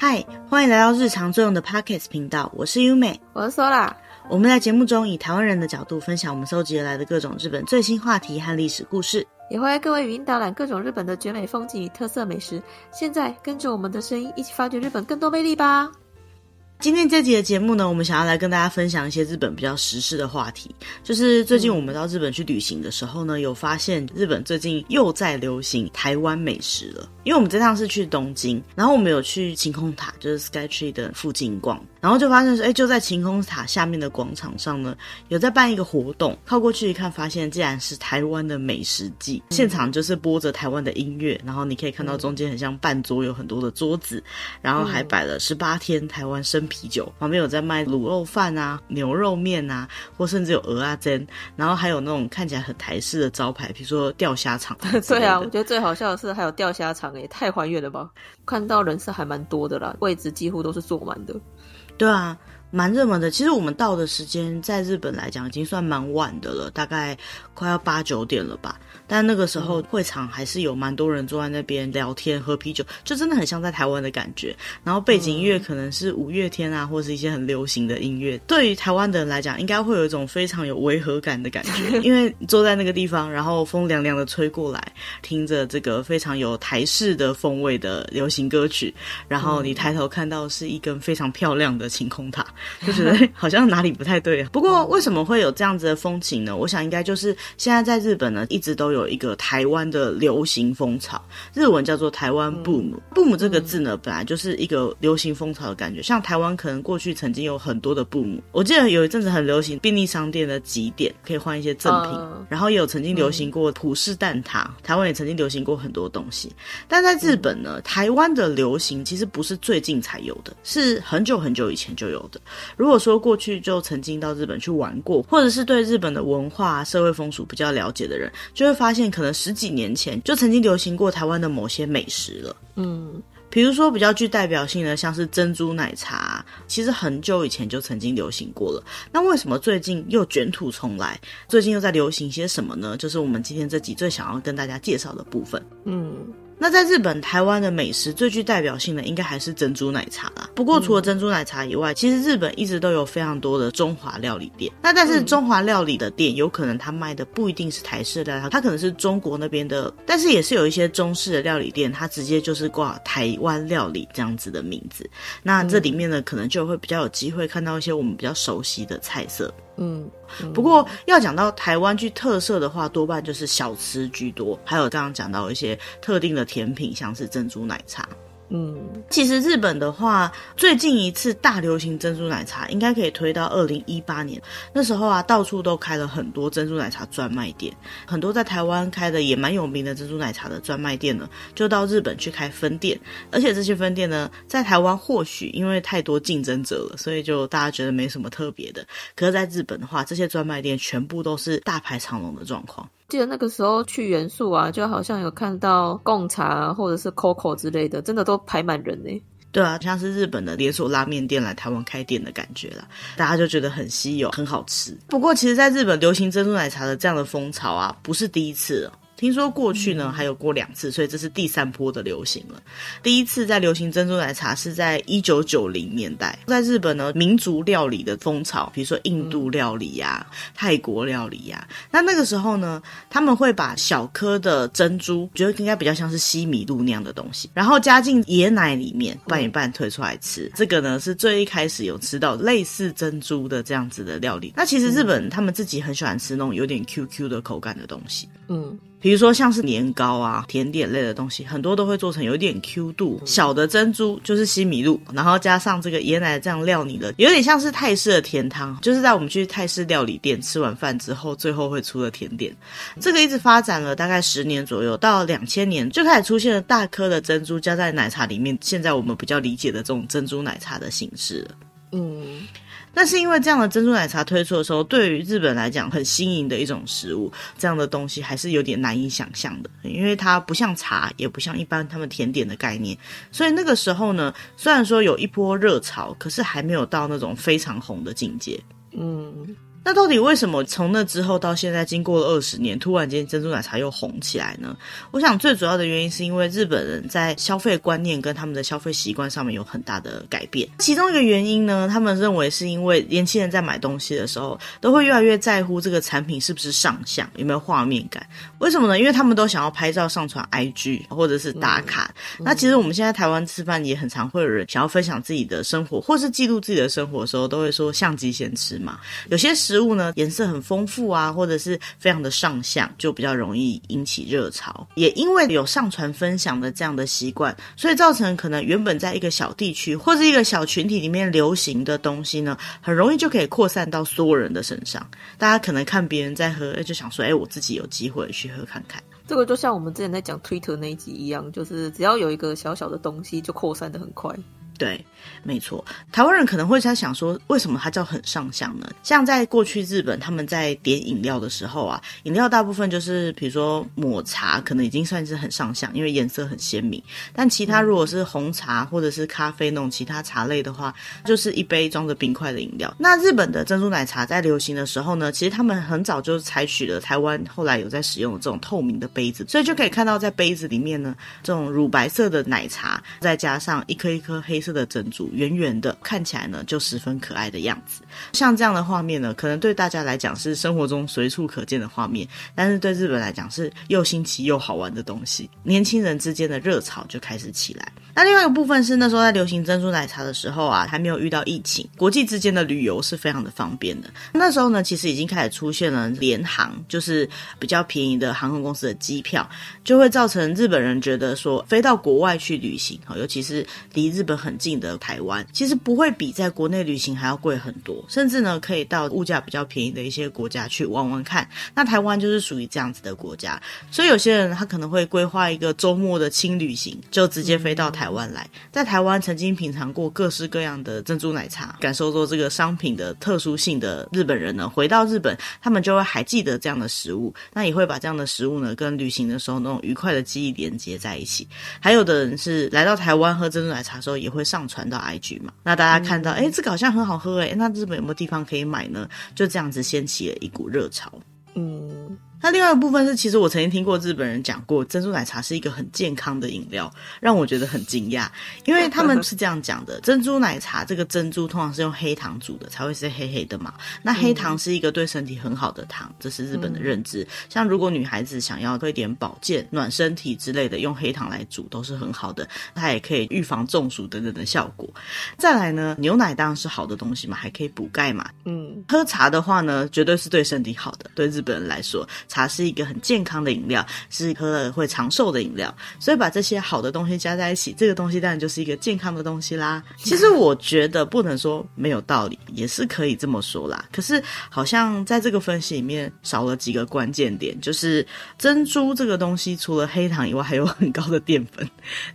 嗨，欢迎来到日常作用的 Podcast 频道，我是优美，我是 Sola。我们在节目中以台湾人的角度分享我们搜集而来的各种日本最新话题和历史故事，也会为各位语音导览各种日本的绝美风景与特色美食。现在跟着我们的声音一起发掘日本更多魅力吧！今天这集的节目呢，我们想要来跟大家分享一些日本比较时事的话题。就是最近我们到日本去旅行的时候呢，有发现日本最近又在流行台湾美食了。因为我们这趟是去东京，然后我们有去晴空塔，就是 Sky Tree 的附近逛，然后就发现说，哎，就在晴空塔下面的广场上呢，有在办一个活动。靠过去一看，发现竟然是台湾的美食季，现场就是播着台湾的音乐，然后你可以看到中间很像半桌，有很多的桌子，然后还摆了十八天台湾生啤酒，旁边有在卖卤肉饭啊、牛肉面啊，或甚至有鹅啊煎，然后还有那种看起来很台式的招牌，比如说钓虾场。对啊，我觉得最好笑的是还有钓虾场，也太还原了吧！看到人是还蛮多的啦，位置几乎都是坐满的。对啊。蛮热门的，其实我们到的时间在日本来讲已经算蛮晚的了，大概快要八九点了吧。但那个时候会场还是有蛮多人坐在那边聊天喝啤酒，就真的很像在台湾的感觉。然后背景音乐可能是五月天啊，或是一些很流行的音乐。对于台湾的人来讲，应该会有一种非常有违和感的感觉，因为坐在那个地方，然后风凉凉的吹过来，听着这个非常有台式的风味的流行歌曲，然后你抬头看到是一根非常漂亮的晴空塔。就觉得 好像哪里不太对啊。不过为什么会有这样子的风情呢？我想应该就是现在在日本呢，一直都有一个台湾的流行风潮，日文叫做台湾 boom。boom 这个字呢，本来就是一个流行风潮的感觉。像台湾可能过去曾经有很多的 boom，我记得有一阵子很流行便利商店的集点，可以换一些赠品。然后也有曾经流行过葡式蛋挞，台湾也曾经流行过很多东西。但在日本呢，台湾的流行其实不是最近才有的，是很久很久以前就有的。如果说过去就曾经到日本去玩过，或者是对日本的文化、社会风俗比较了解的人，就会发现可能十几年前就曾经流行过台湾的某些美食了。嗯，比如说比较具代表性的，像是珍珠奶茶，其实很久以前就曾经流行过了。那为什么最近又卷土重来？最近又在流行些什么呢？就是我们今天这集最想要跟大家介绍的部分。嗯。那在日本、台湾的美食最具代表性的，应该还是珍珠奶茶啦。不过除了珍珠奶茶以外，其实日本一直都有非常多的中华料理店。那但是中华料理的店，有可能它卖的不一定是台式料理，它可能是中国那边的。但是也是有一些中式的料理店，它直接就是挂台湾料理这样子的名字。那这里面呢，可能就会比较有机会看到一些我们比较熟悉的菜色。嗯，不过要讲到台湾具特色的话，多半就是小吃居多，还有刚刚讲到一些特定的甜品，像是珍珠奶茶。嗯，其实日本的话，最近一次大流行珍珠奶茶，应该可以推到二零一八年。那时候啊，到处都开了很多珍珠奶茶专卖店，很多在台湾开的也蛮有名的珍珠奶茶的专卖店呢，就到日本去开分店。而且这些分店呢，在台湾或许因为太多竞争者了，所以就大家觉得没什么特别的。可是在日本的话，这些专卖店全部都是大排长龙的状况。记得那个时候去元素啊，就好像有看到贡茶，或者是 COCO 之类的，真的都排满人呢。对啊，像是日本的连锁拉面店来台湾开店的感觉啦，大家就觉得很稀有，很好吃。不过，其实在日本流行珍珠奶茶的这样的风潮啊，不是第一次了。听说过去呢还有过两次，所以这是第三波的流行了。第一次在流行珍珠奶茶是在一九九零年代，在日本呢民族料理的风潮，比如说印度料理呀、啊、泰国料理呀、啊，那那个时候呢他们会把小颗的珍珠，觉得应该比较像是西米露那样的东西，然后加进椰奶里面拌一拌推出来吃。这个呢是最一开始有吃到类似珍珠的这样子的料理。那其实日本他们自己很喜欢吃那种有点 QQ 的口感的东西，嗯。比如说像是年糕啊、甜点类的东西，很多都会做成有点 Q 度。小的珍珠就是西米露，然后加上这个椰奶这样料理的，有点像是泰式的甜汤，就是在我们去泰式料理店吃完饭之后，最后会出的甜点。这个一直发展了大概十年左右，到两千年就开始出现了大颗的珍珠加在奶茶里面，现在我们比较理解的这种珍珠奶茶的形式了。嗯。但是因为这样的珍珠奶茶推出的时候，对于日本来讲很新颖的一种食物，这样的东西还是有点难以想象的，因为它不像茶，也不像一般他们甜点的概念，所以那个时候呢，虽然说有一波热潮，可是还没有到那种非常红的境界。嗯。那到底为什么从那之后到现在，经过了二十年，突然间珍珠奶茶又红起来呢？我想最主要的原因是因为日本人在消费观念跟他们的消费习惯上面有很大的改变。其中一个原因呢，他们认为是因为年轻人在买东西的时候，都会越来越在乎这个产品是不是上相，有没有画面感。为什么呢？因为他们都想要拍照上传 IG 或者是打卡。嗯、那其实我们现在台湾吃饭也很常会有人想要分享自己的生活，或是记录自己的生活的时候，都会说相机先吃嘛。有些食物呢，颜色很丰富啊，或者是非常的上相，就比较容易引起热潮。也因为有上传分享的这样的习惯，所以造成可能原本在一个小地区或者一个小群体里面流行的东西呢，很容易就可以扩散到所有人的身上。大家可能看别人在喝，就想说，哎，我自己有机会去喝看看。这个就像我们之前在讲 Twitter 那一集一样，就是只要有一个小小的东西，就扩散得很快。对，没错。台湾人可能会在想说，为什么它叫很上相呢？像在过去日本，他们在点饮料的时候啊，饮料大部分就是比如说抹茶，可能已经算是很上相，因为颜色很鲜明。但其他如果是红茶或者是咖啡那种其他茶类的话，就是一杯装着冰块的饮料。那日本的珍珠奶茶在流行的时候呢，其实他们很早就采取了台湾后来有在使用的这种透明的杯子，所以就可以看到在杯子里面呢，这种乳白色的奶茶，再加上一颗一颗黑色。的珍珠圆圆的，看起来呢就十分可爱的样子。像这样的画面呢，可能对大家来讲是生活中随处可见的画面，但是对日本来讲是又新奇又好玩的东西。年轻人之间的热潮就开始起来。那另外一个部分是那时候在流行珍珠奶茶的时候啊，还没有遇到疫情，国际之间的旅游是非常的方便的。那时候呢，其实已经开始出现了联航，就是比较便宜的航空公司的机票，就会造成日本人觉得说飞到国外去旅行，尤其是离日本很近的台湾，其实不会比在国内旅行还要贵很多，甚至呢可以到物价比较便宜的一些国家去玩玩看。那台湾就是属于这样子的国家，所以有些人他可能会规划一个周末的轻旅行，就直接飞到台湾来，在台湾曾经品尝过各式各样的珍珠奶茶，感受过这个商品的特殊性的日本人呢，回到日本，他们就会还记得这样的食物，那也会把这样的食物呢跟旅行的时候那种愉快的记忆连接在一起。还有的人是来到台湾喝珍珠奶茶的时候，也会。上传到 IG 嘛，那大家看到，哎、嗯，这个好像很好喝，哎，那日本有没有地方可以买呢？就这样子掀起了一股热潮，嗯。那另外一部分是，其实我曾经听过日本人讲过，珍珠奶茶是一个很健康的饮料，让我觉得很惊讶，因为他们是这样讲的：珍珠奶茶这个珍珠通常是用黑糖煮的，才会是黑黑的嘛。那黑糖是一个对身体很好的糖，这是日本的认知。像如果女孩子想要喝一点保健、暖身体之类的，用黑糖来煮都是很好的，它也可以预防中暑等等的效果。再来呢，牛奶当然是好的东西嘛，还可以补钙嘛。嗯，喝茶的话呢，绝对是对身体好的，对日本人来说。茶是一个很健康的饮料，是喝了会长寿的饮料，所以把这些好的东西加在一起，这个东西当然就是一个健康的东西啦。其实我觉得不能说没有道理，也是可以这么说啦。可是好像在这个分析里面少了几个关键点，就是珍珠这个东西除了黑糖以外，还有很高的淀粉，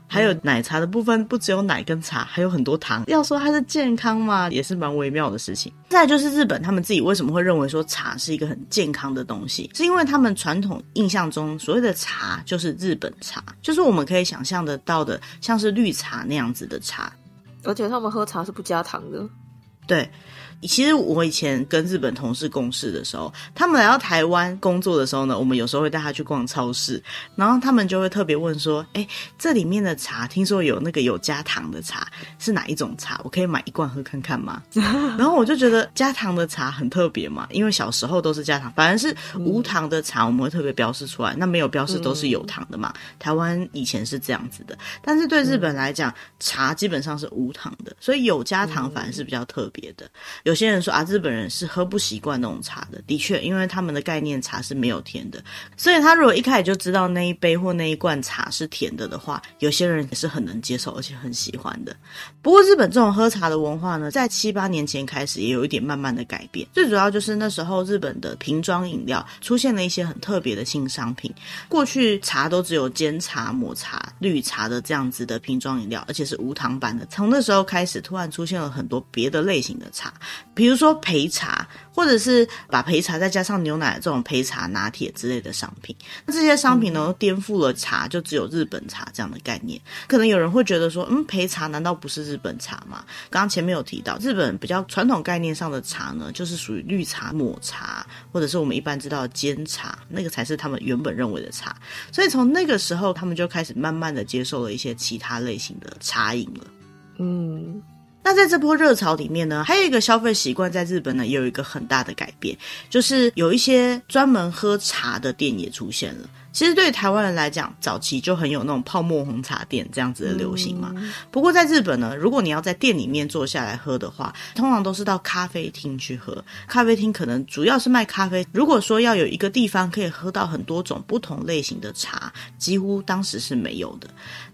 还有奶茶的部分不只有奶跟茶，还有很多糖。要说它是健康嘛，也是蛮微妙的事情。再来就是日本他们自己为什么会认为说茶是一个很健康的东西，是因为他们传统印象中，所谓的茶就是日本茶，就是我们可以想象得到的，像是绿茶那样子的茶，而且他们喝茶是不加糖的。对。其实我以前跟日本同事共事的时候，他们来到台湾工作的时候呢，我们有时候会带他去逛超市，然后他们就会特别问说：“哎，这里面的茶，听说有那个有加糖的茶，是哪一种茶？我可以买一罐喝看看吗？” 然后我就觉得加糖的茶很特别嘛，因为小时候都是加糖，反而是无糖的茶我们会特别标示出来，那没有标示都是有糖的嘛。台湾以前是这样子的，但是对日本来讲，茶基本上是无糖的，所以有加糖反而是比较特别的。有。有些人说啊，日本人是喝不习惯那种茶的。的确，因为他们的概念茶是没有甜的，所以他如果一开始就知道那一杯或那一罐茶是甜的的话，有些人也是很能接受，而且很喜欢的。不过，日本这种喝茶的文化呢，在七八年前开始也有一点慢慢的改变。最主要就是那时候日本的瓶装饮料出现了一些很特别的新商品。过去茶都只有煎茶、抹茶、绿茶的这样子的瓶装饮料，而且是无糖版的。从那时候开始，突然出现了很多别的类型的茶。比如说焙茶，或者是把焙茶再加上牛奶的这种焙茶拿铁之类的商品。那这些商品呢，颠覆了茶就只有日本茶这样的概念。可能有人会觉得说，嗯，焙茶难道不是日本茶吗？刚刚前面有提到，日本比较传统概念上的茶呢，就是属于绿茶、抹茶，或者是我们一般知道的煎茶，那个才是他们原本认为的茶。所以从那个时候，他们就开始慢慢的接受了一些其他类型的茶饮了。嗯。那在这波热潮里面呢，还有一个消费习惯在日本呢，也有一个很大的改变，就是有一些专门喝茶的店也出现了。其实对台湾人来讲，早期就很有那种泡沫红茶店这样子的流行嘛。不过在日本呢，如果你要在店里面坐下来喝的话，通常都是到咖啡厅去喝。咖啡厅可能主要是卖咖啡。如果说要有一个地方可以喝到很多种不同类型的茶，几乎当时是没有的。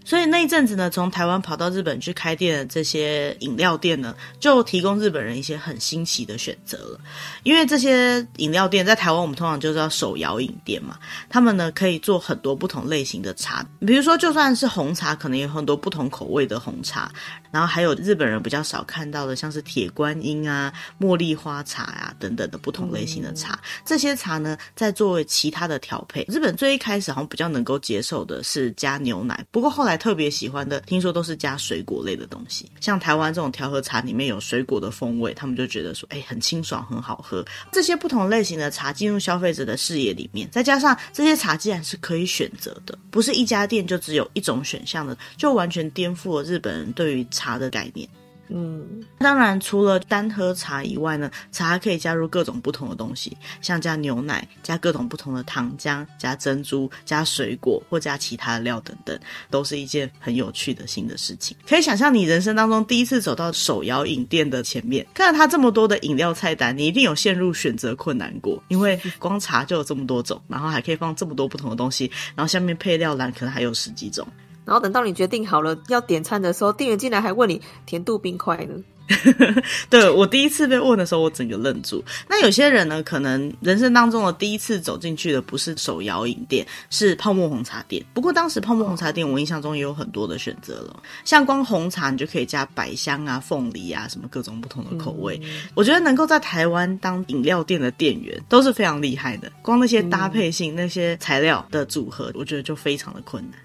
所以那一阵子呢，从台湾跑到日本去开店的这些饮料店呢，就提供日本人一些很新奇的选择了。因为这些饮料店在台湾，我们通常就叫手摇饮店嘛，他们呢可以做很多不同类型的茶，比如说就算是红茶，可能有很多不同口味的红茶。然后还有日本人比较少看到的，像是铁观音啊、茉莉花茶啊等等的不同类型的茶。嗯、这些茶呢，在作为其他的调配。日本最一开始好像比较能够接受的是加牛奶，不过后来。特别喜欢的，听说都是加水果类的东西，像台湾这种调和茶里面有水果的风味，他们就觉得说，哎，很清爽，很好喝。这些不同类型的茶进入消费者的视野里面，再加上这些茶既然是可以选择的，不是一家店就只有一种选项的，就完全颠覆了日本人对于茶的概念。嗯，当然，除了单喝茶以外呢，茶可以加入各种不同的东西，像加牛奶、加各种不同的糖浆、加珍珠、加水果或加其他的料等等，都是一件很有趣的新的事情。可以想象，你人生当中第一次走到手摇饮店的前面，看到它这么多的饮料菜单，你一定有陷入选择困难过，因为光茶就有这么多种，然后还可以放这么多不同的东西，然后下面配料栏可能还有十几种。然后等到你决定好了要点餐的时候，店员竟然还问你甜度冰块呢。对，我第一次被问的时候，我整个愣住。那有些人呢，可能人生当中的第一次走进去的不是手摇饮店，是泡沫红茶店。不过当时泡沫红茶店，我印象中也有很多的选择了，像光红茶你就可以加百香啊、凤梨啊，什么各种不同的口味。嗯、我觉得能够在台湾当饮料店的店员都是非常厉害的，光那些搭配性、嗯、那些材料的组合，我觉得就非常的困难。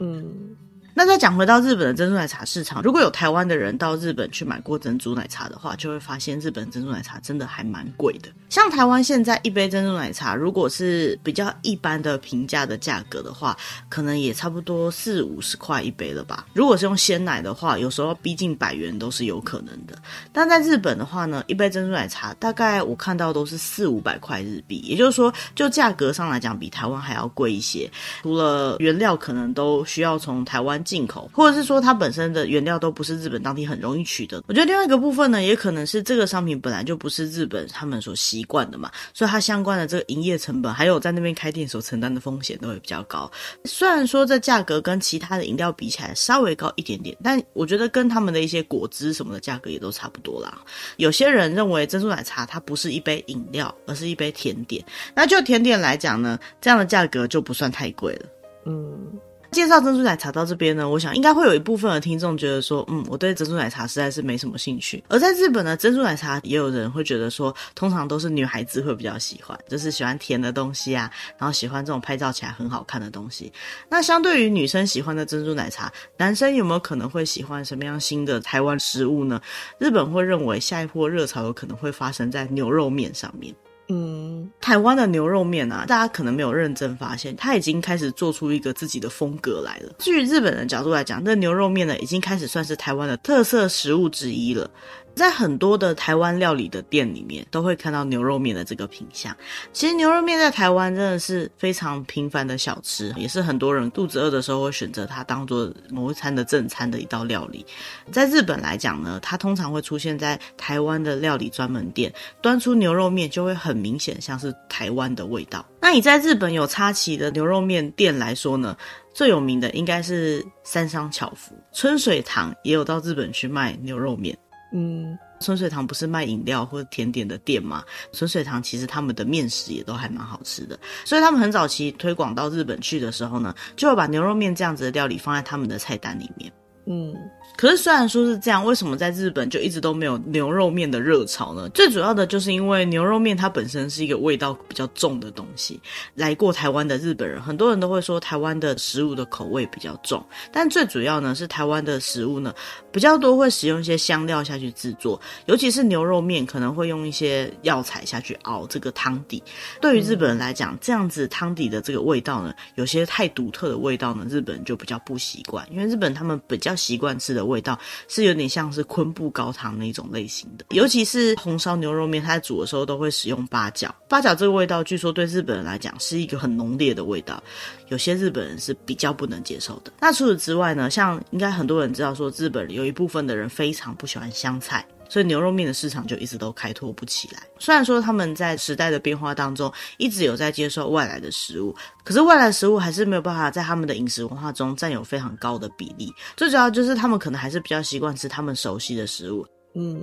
嗯，那再讲回到日本的珍珠奶茶市场，如果有台湾的人到日本去买过珍珠奶茶的话，就会发现日本珍珠奶茶真的还蛮贵的。像台湾现在一杯珍珠奶茶，如果是比较一般的平价的价格的话，可能也差不多四五十块一杯了吧。如果是用鲜奶的话，有时候逼近百元都是有可能的。但在日本的话呢，一杯珍珠奶茶大概我看到都是四五百块日币，也就是说，就价格上来讲，比台湾还要贵一些。除了原料可能都需要从台湾进口，或者是说它本身的原料都不是日本当地很容易取得。我觉得另外一个部分呢，也可能是这个商品本来就不是日本他们所习惯的嘛，所以它相关的这个营业成本，还有在那边开店所承担的风险都会比较高。虽然说这价格跟其他的饮料比起来稍微高一点点，但我觉得跟他们的一些果汁什么的价格也都差不多啦。有些人认为珍珠奶茶它不是一杯饮料，而是一杯甜点。那就甜点来讲呢，这样的价格就不算太贵了。嗯。介绍珍珠奶茶到这边呢，我想应该会有一部分的听众觉得说，嗯，我对珍珠奶茶实在是没什么兴趣。而在日本呢，珍珠奶茶也有人会觉得说，通常都是女孩子会比较喜欢，就是喜欢甜的东西啊，然后喜欢这种拍照起来很好看的东西。那相对于女生喜欢的珍珠奶茶，男生有没有可能会喜欢什么样新的台湾食物呢？日本会认为下一波热潮有可能会发生在牛肉面上面。嗯，台湾的牛肉面啊，大家可能没有认真发现，它已经开始做出一个自己的风格来了。至于日本的角度来讲，那牛肉面呢，已经开始算是台湾的特色食物之一了。在很多的台湾料理的店里面，都会看到牛肉面的这个品相。其实牛肉面在台湾真的是非常平凡的小吃，也是很多人肚子饿的时候会选择它当做某一餐的正餐的一道料理。在日本来讲呢，它通常会出现在台湾的料理专门店，端出牛肉面就会很明显像是台湾的味道。那你在日本有插旗的牛肉面店来说呢，最有名的应该是三商巧福，春水堂也有到日本去卖牛肉面。嗯，春水堂不是卖饮料或甜点的店吗？春水堂其实他们的面食也都还蛮好吃的，所以他们很早期推广到日本去的时候呢，就会把牛肉面这样子的料理放在他们的菜单里面。嗯。可是虽然说是这样，为什么在日本就一直都没有牛肉面的热潮呢？最主要的就是因为牛肉面它本身是一个味道比较重的东西。来过台湾的日本人，很多人都会说台湾的食物的口味比较重，但最主要呢是台湾的食物呢比较多会使用一些香料下去制作，尤其是牛肉面可能会用一些药材下去熬这个汤底。对于日本人来讲，这样子汤底的这个味道呢，有些太独特的味道呢，日本人就比较不习惯，因为日本他们比较习惯吃的。味道是有点像是昆布高汤那种类型的，尤其是红烧牛肉面，它煮的时候都会使用八角。八角这个味道，据说对日本人来讲是一个很浓烈的味道，有些日本人是比较不能接受的。那除此之外呢，像应该很多人知道说，日本有一部分的人非常不喜欢香菜。所以牛肉面的市场就一直都开拓不起来。虽然说他们在时代的变化当中一直有在接受外来的食物，可是外来食物还是没有办法在他们的饮食文化中占有非常高的比例。最主要就是他们可能还是比较习惯吃他们熟悉的食物。嗯。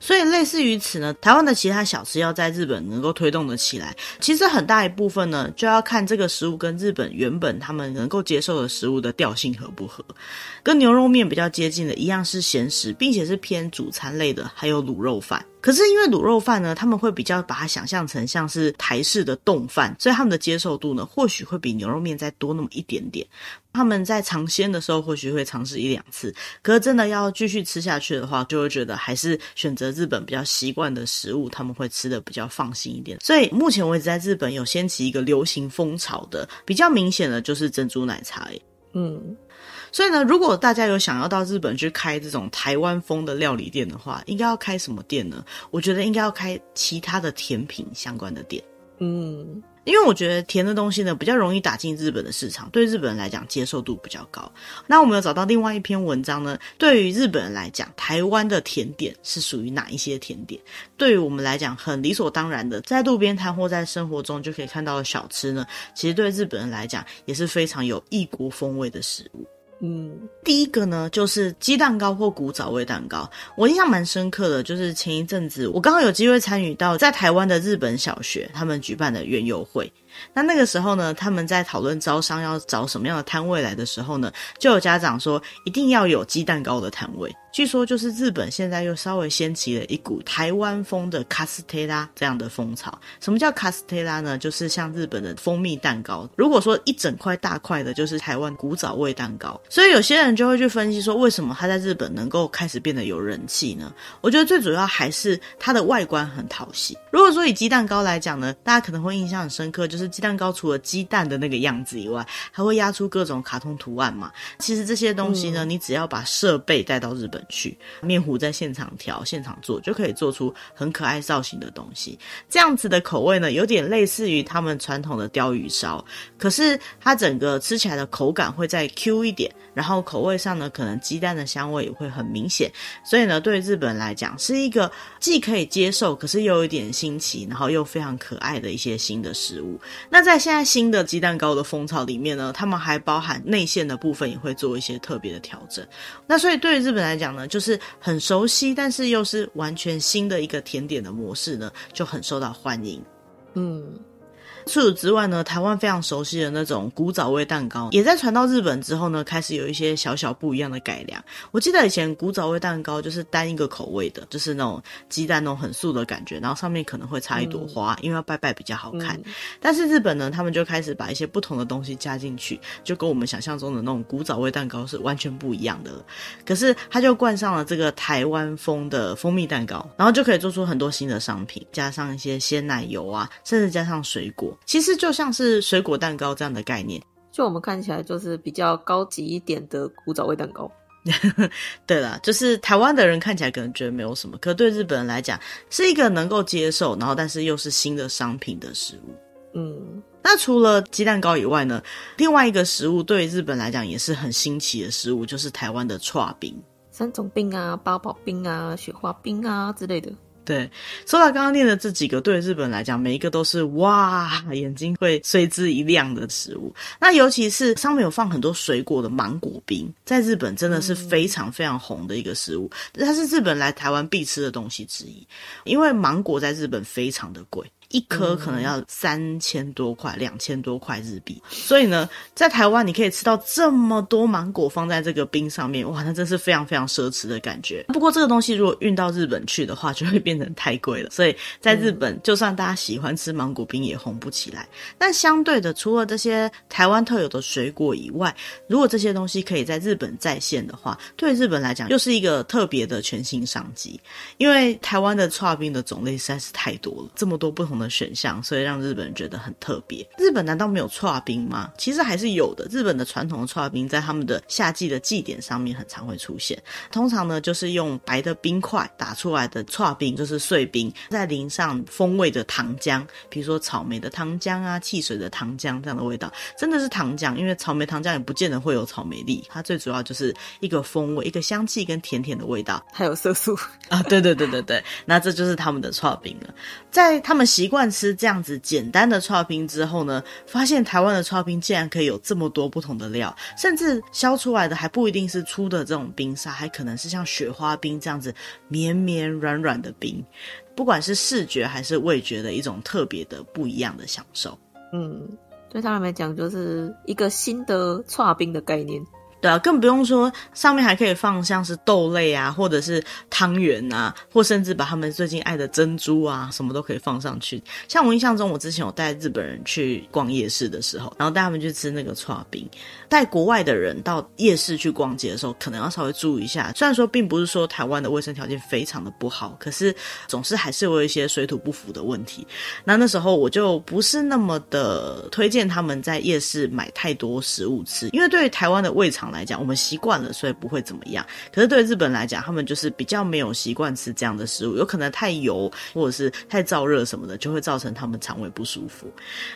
所以，类似于此呢，台湾的其他小吃要在日本能够推动的起来，其实很大一部分呢，就要看这个食物跟日本原本他们能够接受的食物的调性合不合。跟牛肉面比较接近的一样是咸食，并且是偏主餐类的，还有卤肉饭。可是因为卤肉饭呢，他们会比较把它想象成像是台式的冻饭，所以他们的接受度呢，或许会比牛肉面再多那么一点点。他们在尝鲜的时候，或许会尝试一两次，可是真的要继续吃下去的话，就会觉得还是选择日本比较习惯的食物，他们会吃得比较放心一点。所以目前为止，在日本有掀起一个流行风潮的，比较明显的就是珍珠奶茶。嗯。所以呢，如果大家有想要到日本去开这种台湾风的料理店的话，应该要开什么店呢？我觉得应该要开其他的甜品相关的店。嗯，因为我觉得甜的东西呢，比较容易打进日本的市场，对日本人来讲接受度比较高。那我们有找到另外一篇文章呢，对于日本人来讲，台湾的甜点是属于哪一些甜点？对于我们来讲，很理所当然的，在路边摊或在生活中就可以看到的小吃呢，其实对日本人来讲也是非常有异国风味的食物。嗯，第一个呢，就是鸡蛋糕或古早味蛋糕。我印象蛮深刻的，就是前一阵子我刚好有机会参与到在台湾的日本小学他们举办的园游会。那那个时候呢，他们在讨论招商要找什么样的摊位来的时候呢，就有家长说一定要有鸡蛋糕的摊位。据说就是日本现在又稍微掀起了一股台湾风的卡斯特拉这样的风潮。什么叫卡斯特拉呢？就是像日本的蜂蜜蛋糕。如果说一整块大块的，就是台湾古早味蛋糕。所以有些人就会去分析说，为什么它在日本能够开始变得有人气呢？我觉得最主要还是它的外观很讨喜。如果说以鸡蛋糕来讲呢，大家可能会印象很深刻，就是。鸡蛋糕除了鸡蛋的那个样子以外，还会压出各种卡通图案嘛。其实这些东西呢，你只要把设备带到日本去，面糊在现场调、现场做，就可以做出很可爱造型的东西。这样子的口味呢，有点类似于他们传统的鲷鱼烧，可是它整个吃起来的口感会再 Q 一点，然后口味上呢，可能鸡蛋的香味也会很明显。所以呢，对日本来讲，是一个既可以接受，可是又有一点新奇，然后又非常可爱的一些新的食物。那在现在新的鸡蛋糕的风潮里面呢，他们还包含内馅的部分，也会做一些特别的调整。那所以对于日本来讲呢，就是很熟悉，但是又是完全新的一个甜点的模式呢，就很受到欢迎。嗯。除此之外呢，台湾非常熟悉的那种古早味蛋糕，也在传到日本之后呢，开始有一些小小不一样的改良。我记得以前古早味蛋糕就是单一个口味的，就是那种鸡蛋那种很素的感觉，然后上面可能会插一朵花，嗯、因为要拜拜比较好看。嗯、但是日本呢，他们就开始把一些不同的东西加进去，就跟我们想象中的那种古早味蛋糕是完全不一样的了。可是他就冠上了这个台湾风的蜂蜜蛋糕，然后就可以做出很多新的商品，加上一些鲜奶油啊，甚至加上水果。其实就像是水果蛋糕这样的概念，就我们看起来就是比较高级一点的古早味蛋糕。对了，就是台湾的人看起来可能觉得没有什么，可对日本人来讲是一个能够接受，然后但是又是新的商品的食物。嗯，那除了鸡蛋糕以外呢，另外一个食物对日本来讲也是很新奇的食物，就是台湾的剉冰，三种冰啊，八宝冰啊，雪花冰啊之类的。对，说到刚刚念的这几个，对日本来讲，每一个都是哇，眼睛会随之一亮的食物。那尤其是上面有放很多水果的芒果冰，在日本真的是非常非常红的一个食物，它是日本来台湾必吃的东西之一。因为芒果在日本非常的贵，一颗可能要三千多块、两千多块日币。所以呢，在台湾你可以吃到这么多芒果放在这个冰上面，哇，那真是非常非常奢侈的感觉。不过这个东西如果运到日本去的话，就会变成太贵了。所以在日本，就算大家喜欢吃芒果冰，也红不起来。但相对的，除了这些台湾特有的水果以外，如果这些东西可以在日本再现的话，对日本来讲又是一个特别的全新商机。因为台湾的刨冰的种类实在是太多了，这么多不同的选项，所以让日本人觉得很特别。日本难道没有剉冰吗？其实还是有的。日本的传统的剉冰在他们的夏季的祭典上面很常会出现，通常呢就是用白的冰块打出来的剉冰，就是碎冰，再淋上风味的糖浆，比如说草莓的糖浆啊、汽水的糖浆这样的味道，真的是糖浆，因为草莓糖浆也不见得会有草莓粒，它最主要就是一个风味、一个香气跟甜甜的味道，还有色素啊，对对对对对，那这就是他们的剉冰了。在他们习惯吃这样子简单的剉冰之后呢，发现台湾的剉冰竟然可以有这么多不同的料，甚至削出来的还不一定是粗的这种冰沙，还可能是像雪花冰这样子绵绵软软的冰。不管是视觉还是味觉的一种特别的不一样的享受，嗯，对他们来讲就是一个新的剉冰的概念。对啊，更不用说上面还可以放像是豆类啊，或者是汤圆啊，或甚至把他们最近爱的珍珠啊，什么都可以放上去。像我印象中，我之前有带日本人去逛夜市的时候，然后带他们去吃那个剉冰。带国外的人到夜市去逛街的时候，可能要稍微注意一下。虽然说并不是说台湾的卫生条件非常的不好，可是总是还是有一些水土不服的问题。那那时候我就不是那么的推荐他们在夜市买太多食物吃，因为对于台湾的胃肠来讲，我们习惯了，所以不会怎么样。可是对日本来讲，他们就是比较没有习惯吃这样的食物，有可能太油或者是太燥热什么的，就会造成他们肠胃不舒服。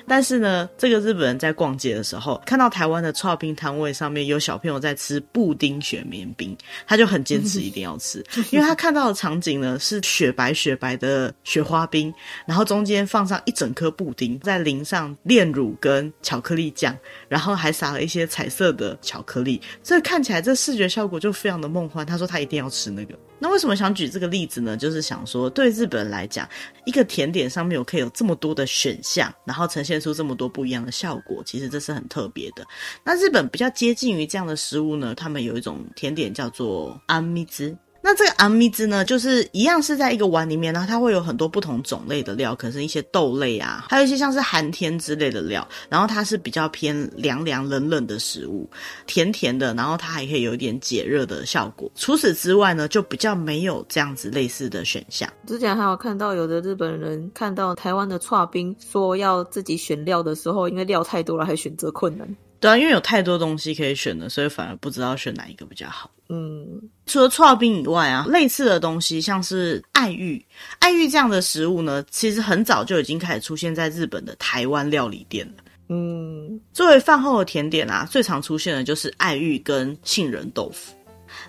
但是呢，这个日本人在逛街的时候，看到台湾的剉冰摊位上面有小朋友在吃布丁雪绵冰，他就很坚持一定要吃，因为他看到的场景呢是雪白雪白的雪花冰，然后中间放上一整颗布丁，再淋上炼乳跟巧克力酱，然后还撒了一些彩色的巧克力。所以看起来这视觉效果就非常的梦幻。他说他一定要吃那个。那为什么想举这个例子呢？就是想说，对日本人来讲，一个甜点上面有可以有这么多的选项，然后呈现出这么多不一样的效果，其实这是很特别的。那日本比较接近于这样的食物呢，他们有一种甜点叫做あんみつ。 那这个あんみつ呢，就是一样是在一个碗里面，然后它会有很多不同种类的料，可能是一些豆类啊，还有一些像是寒天之类的料，然后它是比较偏凉凉冷冷的食物，甜甜的，然后它还可以有一点解热的效果。除此之外呢，就比较没有这样子类似的选项。之前还有看到有的日本人看到台湾的剉冰，说要自己选料的时候，因为料太多了，还选择困难。 对啊，因为有太多东西可以选了，所以反而不知道选哪一个比较好。嗯，除了剉冰以外啊，类似的东西像是爱玉，爱玉这样的食物呢，其实很早就已经开始出现在日本的台湾料理店了。嗯，作为饭后的甜点啊，最常出现的就是爱玉跟杏仁豆腐。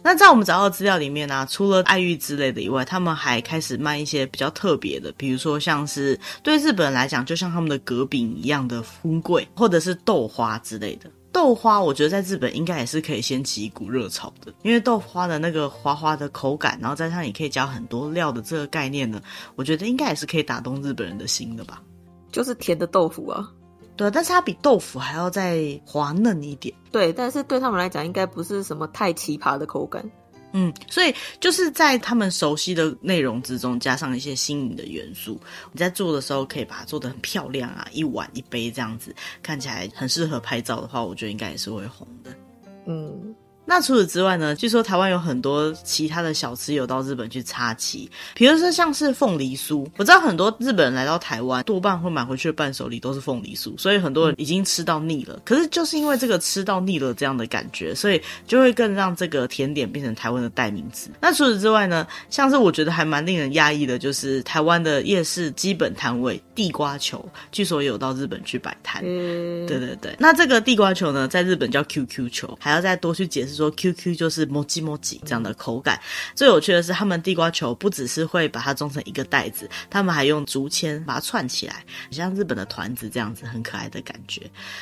那在我们找到的资料里面呢、除了爱玉之类的以外，他们还开始卖一些比较特别的，比如说像是对日本人来讲，就像他们的葛饼一样的富贵，或者是豆花之类的。豆花，我觉得在日本应该也是可以掀起一股热潮的，因为豆花的那个滑滑的口感，然后在上也可以加很多料的这个概念呢，我觉得应该也是可以打动日本人的心的吧。就是甜的豆腐啊。对，但是它比豆腐还要再滑嫩一点。对，但是对他们来讲，应该不是什么太奇葩的口感。嗯，所以就是在他们熟悉的内容之中，加上一些新颖的元素。你在做的时候，可以把它做得很漂亮啊，一碗一杯这样子，看起来很适合拍照的话，我觉得应该也是会红的。嗯。那除此之外呢？据说台湾有很多其他的小吃有到日本去插旗，比如说像是凤梨酥。我知道很多日本人来到台湾，多半会买回去的伴手礼都是凤梨酥，所以很多人已经吃到腻了。可是就是因为这个吃到腻了这样的感觉，所以就会更让这个甜点变成台湾的代名词。那除此之外呢？像是我觉得还蛮令人压抑的，就是台湾的夜市基本摊位地瓜球，据说也有到日本去摆摊。嗯，对对对。那这个地瓜球呢，在日本叫 QQ 球，还要再多去解释。说 QQ 就是摸吉摸吉这样的口感。最有趣的是，他们地瓜球不只是会把它装成一个袋子，他们还用竹签把它串起来，像日本的团子这样子，很可爱的感觉。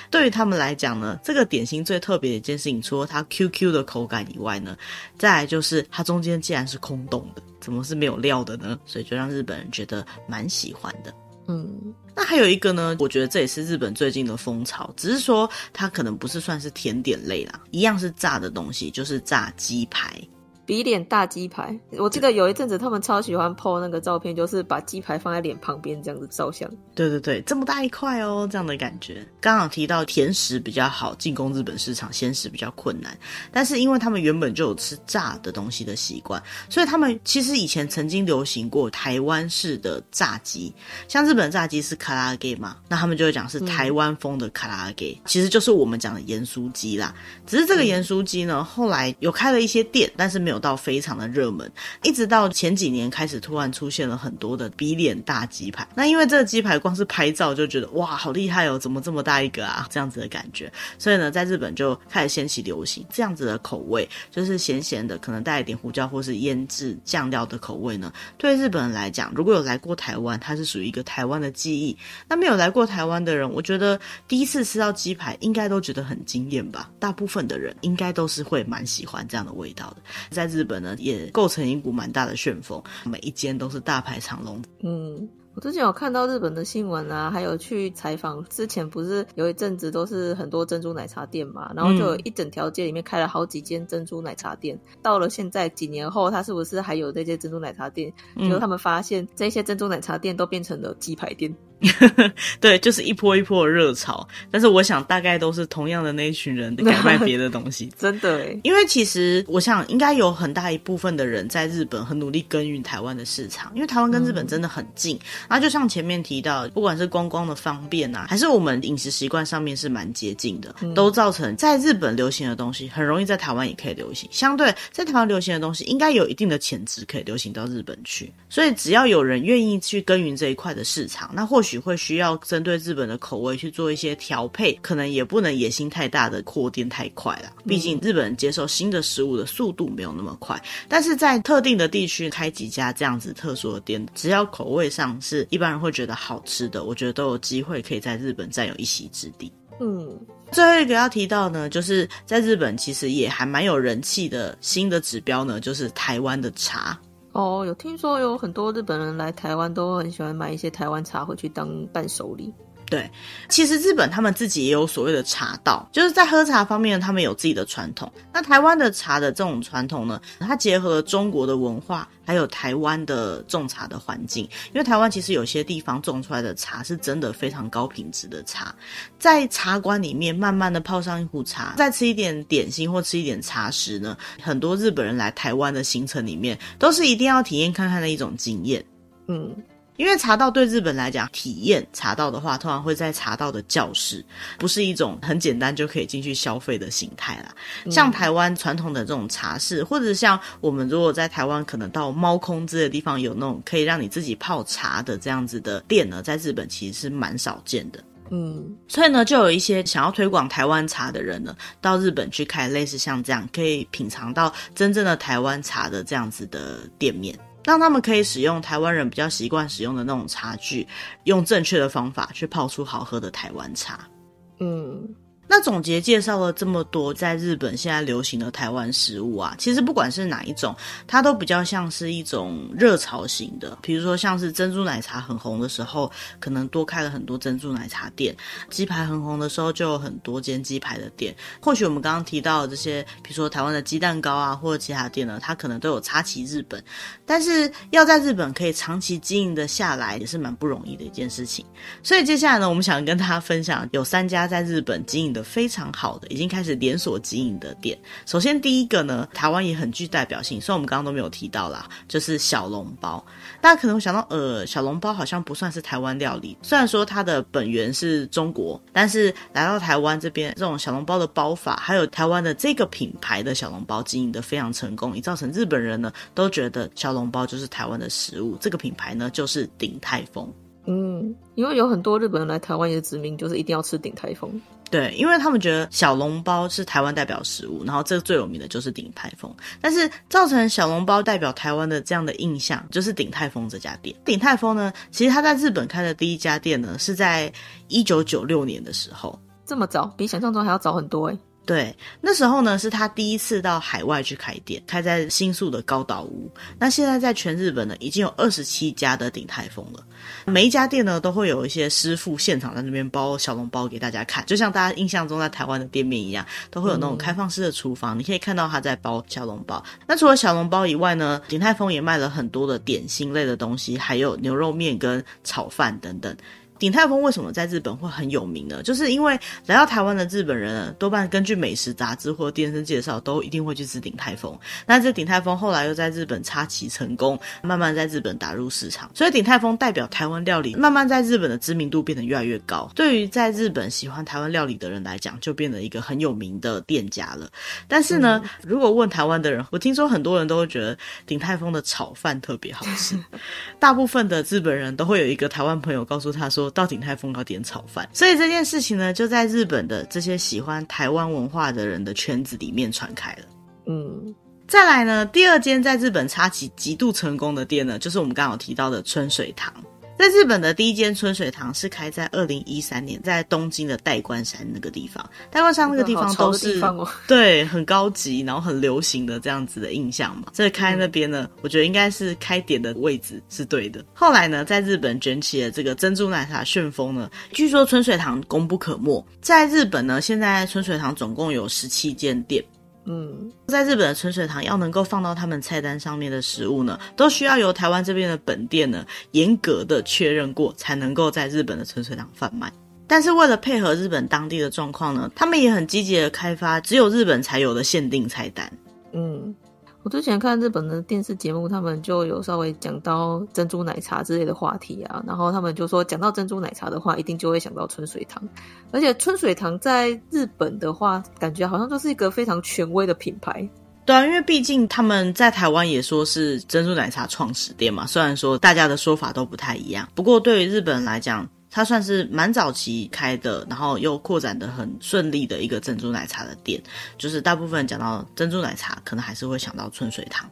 对于他们来讲呢，这个点心最特别的一件事情，除了它 QQ 的口感以外呢，再来就是它中间竟然是空洞的，怎么是没有料的呢？所以就让日本人觉得蛮喜欢的。嗯，那还有一个呢，我觉得这也是日本最近的风潮，只是说它可能不是算是甜点类啦，一样是炸的东西，就是炸鸡排。比脸大鸡排，我记得有一阵子他们超喜欢 po 那个照片，就是把鸡排放在脸旁边这样子照相。对对对，这么大一块哦，这样的感觉。刚好提到甜食比较好进攻日本市场，鲜食比较困难。但是因为他们原本就有吃炸的东西的习惯，所以他们其实以前曾经流行过台湾式的炸鸡。像日本炸鸡是卡拉给嘛，那他们就会讲是台湾风的卡拉给，嗯，其实就是我们讲的盐酥鸡啦。只是这个盐酥鸡呢，后来有开了一些店，但是没有到非常的热门，一直到前几年开始突然出现了很多的比脸大鸡排。那因为这个鸡排光是拍照就觉得哇，好厉害哦，怎么这么大一个啊？这样子的感觉，所以呢，在日本就开始掀起流行这样子的口味，就是咸咸的，可能带一点胡椒或是腌制酱料的口味呢。对日本人来讲，如果有来过台湾，它是属于一个台湾的记忆。那没有来过台湾的人，我觉得第一次吃到鸡排，应该都觉得很惊艳吧？大部分的人应该都是会蛮喜欢这样的味道的。在日本呢，也构成一股蛮大的旋风，每一间都是大排长龙。嗯，我之前有看到日本的新闻啊，还有去采访，之前不是有一阵子都是很多珍珠奶茶店嘛，然后就有一整条街里面开了好几间珍珠奶茶店。嗯、到了现在几年后，他是不是还有这些珍珠奶茶店？结果他们发现这些珍珠奶茶店都变成了鸡排店。对，就是一波一波的热潮，但是我想大概都是同样的那一群人改卖别的东西，真的。因为其实我想应该有很大一部分的人在日本很努力耕耘台湾的市场，因为台湾跟日本真的很近。然后就像前面提到，不管是观光的方便啊，还是我们饮食习惯上面是蛮接近的，都造成在日本流行的东西很容易在台湾也可以流行。相对在台湾流行的东西，应该有一定的潜质可以流行到日本去。所以只要有人愿意去耕耘这一块的市场，那或许。会需要针对日本的口味去做一些调配，可能也不能野心太大的扩店太快了。毕竟日本人接受新的食物的速度没有那么快。但是在特定的地区开几家这样子特殊的店，只要口味上是一般人会觉得好吃的，我觉得都有机会可以在日本占有一席之地。嗯，最后一个要提到呢，就是在日本其实也还蛮有人气的新的指标呢，就是台湾的茶。哦，有听说有很多日本人来台湾都很喜欢买一些台湾茶回去当伴手礼。对，其实日本他们自己也有所谓的茶道，就是在喝茶方面，他们有自己的传统。那台湾的茶的这种传统呢，它结合了中国的文化，还有台湾的种茶的环境。因为台湾其实有些地方种出来的茶是真的非常高品质的茶，在茶馆里面慢慢的泡上一壶茶，再吃一点点心或吃一点茶食呢，很多日本人来台湾的行程里面，都是一定要体验看看的一种经验。嗯。因为茶道对日本来讲，体验茶道的话，通常会在茶道的教室，不是一种很简单就可以进去消费的形态啦。像台湾传统的这种茶室，或者像我们如果在台湾可能到猫空之类的地方有那种可以让你自己泡茶的这样子的店呢，在日本其实是蛮少见的。嗯，所以呢，就有一些想要推广台湾茶的人呢，到日本去开类似像这样可以品尝到真正的台湾茶的这样子的店面。让他们可以使用台湾人比较习惯使用的那种茶具，用正确的方法去泡出好喝的台湾茶。嗯。那总结介绍了这么多在日本现在流行的台湾食物啊，其实不管是哪一种，它都比较像是一种热潮型的。比如说像是珍珠奶茶很红的时候，可能多开了很多珍珠奶茶店；鸡排很红的时候，就有很多间鸡排的店。或许我们刚刚提到的这些，比如说台湾的鸡蛋糕啊，或者其他店呢，它可能都有插旗日本。但是要在日本可以长期经营的下来，也是蛮不容易的一件事情。所以接下来呢，我们想跟大家分享有三家在日本经营的。非常好的，已经开始连锁经营的店。首先第一个呢，台湾也很具代表性，虽然我们刚刚都没有提到啦，就是小笼包。大家可能会想到，呃，小笼包好像不算是台湾料理，虽然说它的本源是中国，但是来到台湾这边，这种小笼包的包法，还有台湾的这个品牌的小笼包经营的非常成功，也造成日本人呢都觉得小笼包就是台湾的食物。这个品牌呢就是鼎泰丰。嗯，因为有很多日本人来台湾也指明就是一定要吃鼎泰丰。对，因为他们觉得小笼包是台湾代表食物，然后这个最有名的就是鼎泰丰。但是造成小笼包代表台湾的这样的印象，就是鼎泰丰这家店。鼎泰丰呢，其实他在日本开的第一家店呢，是在一九九六年的时候。这么早，比想象中还要早很多哎。对，那时候呢是他第一次到海外去开店，开在新宿的高岛屋。那现在在全日本呢，已经有二十七家的鼎泰丰了。每一家店呢，都会有一些师傅现场在那边包小笼包给大家看，就像大家印象中在台湾的店面一样，都会有那种开放式的厨房，你可以看到他在包小笼包。那除了小笼包以外呢，鼎泰丰也卖了很多的点心类的东西，还有牛肉面跟炒饭等等。鼎泰丰为什么在日本会很有名呢？就是因为来到台湾的日本人呢，多半根据美食杂志或电视介绍，都一定会去吃鼎泰丰。那这鼎泰丰后来又在日本插旗成功，慢慢在日本打入市场，所以鼎泰丰代表台湾料理，慢慢在日本的知名度变得越来越高。对于在日本喜欢台湾料理的人来讲，就变得一个很有名的店家了。但是呢，嗯、如果问台湾的人，我听说很多人都会觉得鼎泰丰的炒饭特别好吃。大部分的日本人都会有一个台湾朋友告诉他说，到鼎泰丰搞点炒饭，所以这件事情呢，就在日本的这些喜欢台湾文化的人的圈子里面传开了。嗯，再来呢，第二间在日本插旗极度成功的店呢，就是我们刚刚有提到的春水堂。在日本的第一间春水堂是开在二零一三年，在东京的代官山那个地方。代官山那个地方都是哦、对很高级，然后很流行的这样子的印象嘛。所以开那边呢，嗯、我觉得应该是开点的位置是对的。后来呢，在日本卷起了这个珍珠奶茶旋风呢。据说春水堂功不可没。在日本呢，现在春水堂总共有十七间店。嗯，在日本的春水堂要能够放到他们菜单上面的食物呢，都需要由台湾这边的本店呢严格的确认过，才能够在日本的春水堂贩卖。但是为了配合日本当地的状况呢，他们也很积极的开发只有日本才有的限定菜单。嗯。我之前看日本的电视节目，他们就有稍微讲到珍珠奶茶之类的话题啊，然后他们就说，讲到珍珠奶茶的话，一定就会想到春水堂，而且春水堂在日本的话，感觉好像就是一个非常权威的品牌。对啊，因为毕竟他们在台湾也说是珍珠奶茶创始店嘛，虽然说大家的说法都不太一样，不过对于日本人来讲。它算是蛮早期开的，然后又扩展的很顺利的一个珍珠奶茶的店。就是大部分讲到珍珠奶茶，可能还是会想到春水堂。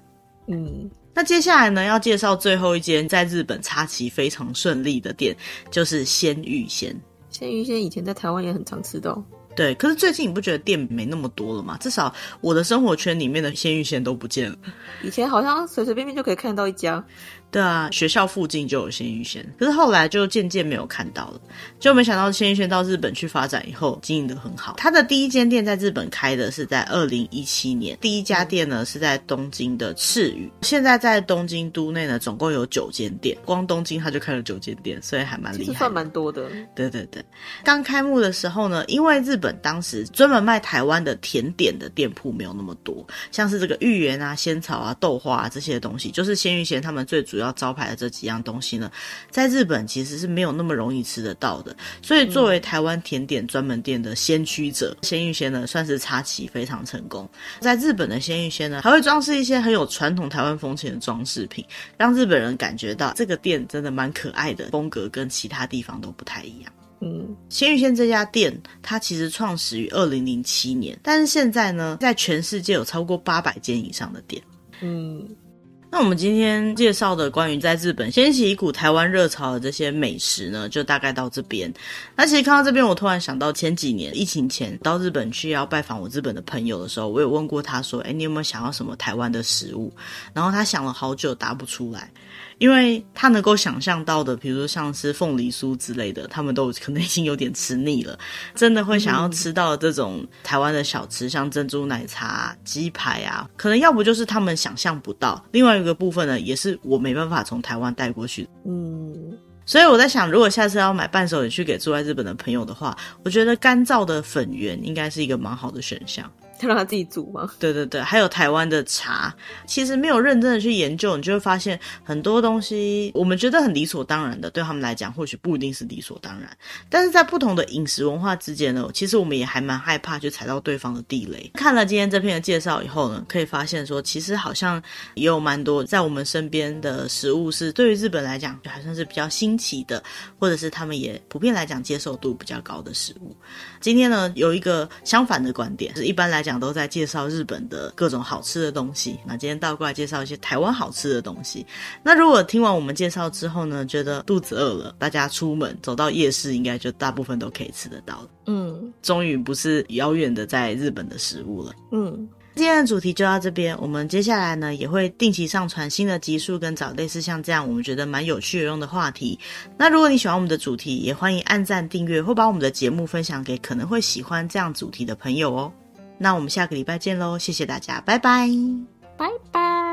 嗯，那接下来呢，要介绍最后一间在日本插旗非常顺利的店，就是鲜芋仙。鲜芋仙以前在台湾也很常吃到。对，可是最近你不觉得店没那么多了吗？至少我的生活圈里面的鲜芋仙都不见了。以前好像随随便便就可以看到一家。对啊，学校附近就有鲜芋仙，可是后来就渐渐没有看到了，就没想到鲜芋仙到日本去发展以后，经营的很好。他的第一间店在日本开的是在二零一七年，第一家店呢是在东京的赤羽，现在在东京都内呢总共有九间店，光东京他就开了九间店，所以还蛮厉害，算蛮多的。对对对，刚开幕的时候呢，因为日本当时专门卖台湾的甜点的店铺没有那么多，像是这个芋圆啊、仙草啊、豆花啊这些东西，就是鲜芋仙他们最主要。要招牌的这几样东西呢，在日本其实是没有那么容易吃得到的。所以，作为台湾甜点专门店的先驱者，鲜芋仙呢算是插旗非常成功。在日本的鲜芋仙呢，还会装饰一些很有传统台湾风情的装饰品，让日本人感觉到这个店真的蛮可爱的，风格跟其他地方都不太一样。嗯，鲜芋仙这家店，它其实创始于二零零七年，但是现在呢，在全世界有超过八百间以上的店。嗯。那我们今天介绍的关于在日本掀起一股台湾热潮的这些美食呢，就大概到这边。那其实看到这边，我突然想到前几年疫情前到日本去要拜访我日本的朋友的时候，我有问过他说：“哎，你有没有想要什么台湾的食物？”然后他想了好久，答不出来。因为他能够想象到的，比如说像是凤梨酥之类的，他们都可能已经有点吃腻了。真的会想要吃到这种台湾的小吃，像珍珠奶茶、鸡排啊，可能要不就是他们想象不到。另外一个部分呢，也是我没办法从台湾带过去。嗯，所以我在想，如果下次要买伴手礼去给住在日本的朋友的话，我觉得干燥的粉圆应该是一个蛮好的选项。他让他自己煮吗？对对对，还有台湾的茶，其实没有认真的去研究，你就会发现很多东西我们觉得很理所当然的，对他们来讲或许不一定是理所当然。但是在不同的饮食文化之间呢，其实我们也还蛮害怕去踩到对方的地雷。看了今天这篇的介绍以后呢，可以发现说，其实好像也有蛮多在我们身边的食物是对于日本来讲就还算是比较新奇的，或者是他们也普遍来讲接受度比较高的食物。今天呢，有一个相反的观点，是一般来讲。讲都在介绍日本的各种好吃的东西，那今天倒过来介绍一些台湾好吃的东西。那如果听完我们介绍之后呢，觉得肚子饿了，大家出门走到夜市，应该就大部分都可以吃得到了。嗯，终于不是遥远的在日本的食物了。嗯。今天的主题就到这边，我们接下来呢也会定期上传新的集数，跟找类似像这样我们觉得蛮有趣有用的话题。那如果你喜欢我们的主题，也欢迎按赞、订阅或把我们的节目分享给可能会喜欢这样主题的朋友哦。那我们下个礼拜见喽，谢谢大家，拜拜，拜拜。